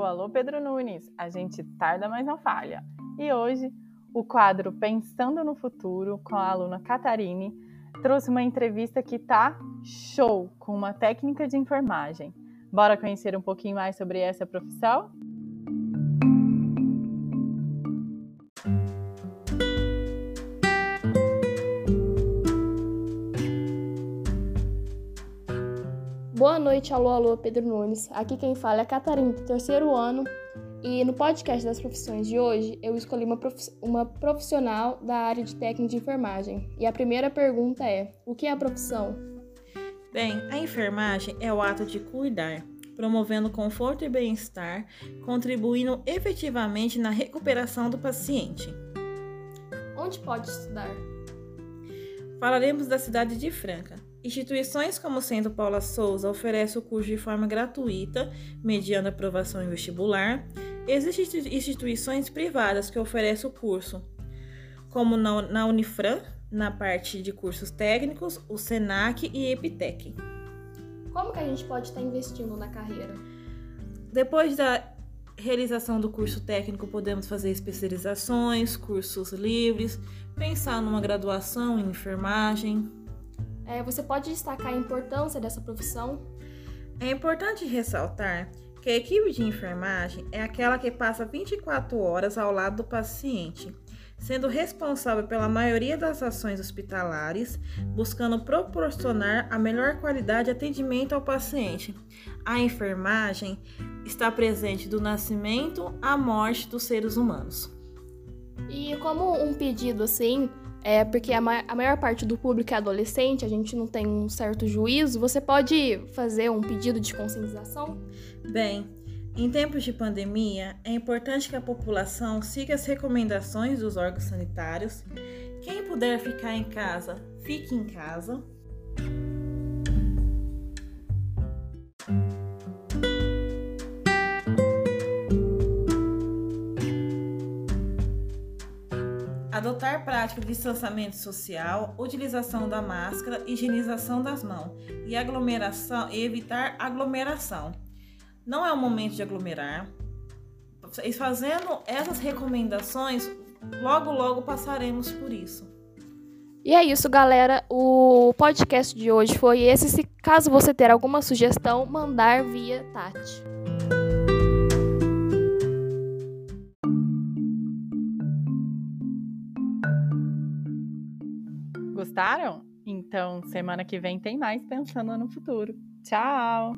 Alô, alô, Pedro Nunes. A gente tarda, mas não falha. E hoje, o quadro Pensando no Futuro, com a aluna Catarine, trouxe uma entrevista que tá show com uma técnica de enfermagem. Bora conhecer um pouquinho mais sobre essa profissão? Boa noite, alô, alô, Pedro Nunes. Aqui quem fala é a Catarina, do terceiro ano. E no podcast das profissões de hoje, eu escolhi uma, prof... uma profissional da área de técnica de enfermagem. E a primeira pergunta é: o que é a profissão? Bem, a enfermagem é o ato de cuidar, promovendo conforto e bem-estar, contribuindo efetivamente na recuperação do paciente. Onde pode estudar? Falaremos da cidade de Franca. Instituições como o Centro Paula Souza oferecem o curso de forma gratuita, mediante aprovação em vestibular. Existem instituições privadas que oferecem o curso, como na Unifran, na parte de cursos técnicos, o SENAC e EPTEC. Como que a gente pode estar investindo na carreira? Depois da realização do curso técnico, podemos fazer especializações, cursos livres, pensar numa graduação em enfermagem, é, você pode destacar a importância dessa profissão? É importante ressaltar que a equipe de enfermagem é aquela que passa 24 horas ao lado do paciente, sendo responsável pela maioria das ações hospitalares, buscando proporcionar a melhor qualidade de atendimento ao paciente. A enfermagem está presente do nascimento à morte dos seres humanos. E como um pedido assim, é porque a, ma a maior parte do público é adolescente, a gente não tem um certo juízo. Você pode fazer um pedido de conscientização? Bem, em tempos de pandemia, é importante que a população siga as recomendações dos órgãos sanitários. Quem puder ficar em casa, fique em casa. Adotar prática de distanciamento social, utilização da máscara, higienização das mãos e aglomeração e evitar aglomeração. Não é o momento de aglomerar. E fazendo essas recomendações, logo logo passaremos por isso. E é isso, galera. O podcast de hoje foi esse. Se caso você ter alguma sugestão, mandar via Tati. Gostaram? Então, semana que vem tem mais pensando no futuro. Tchau!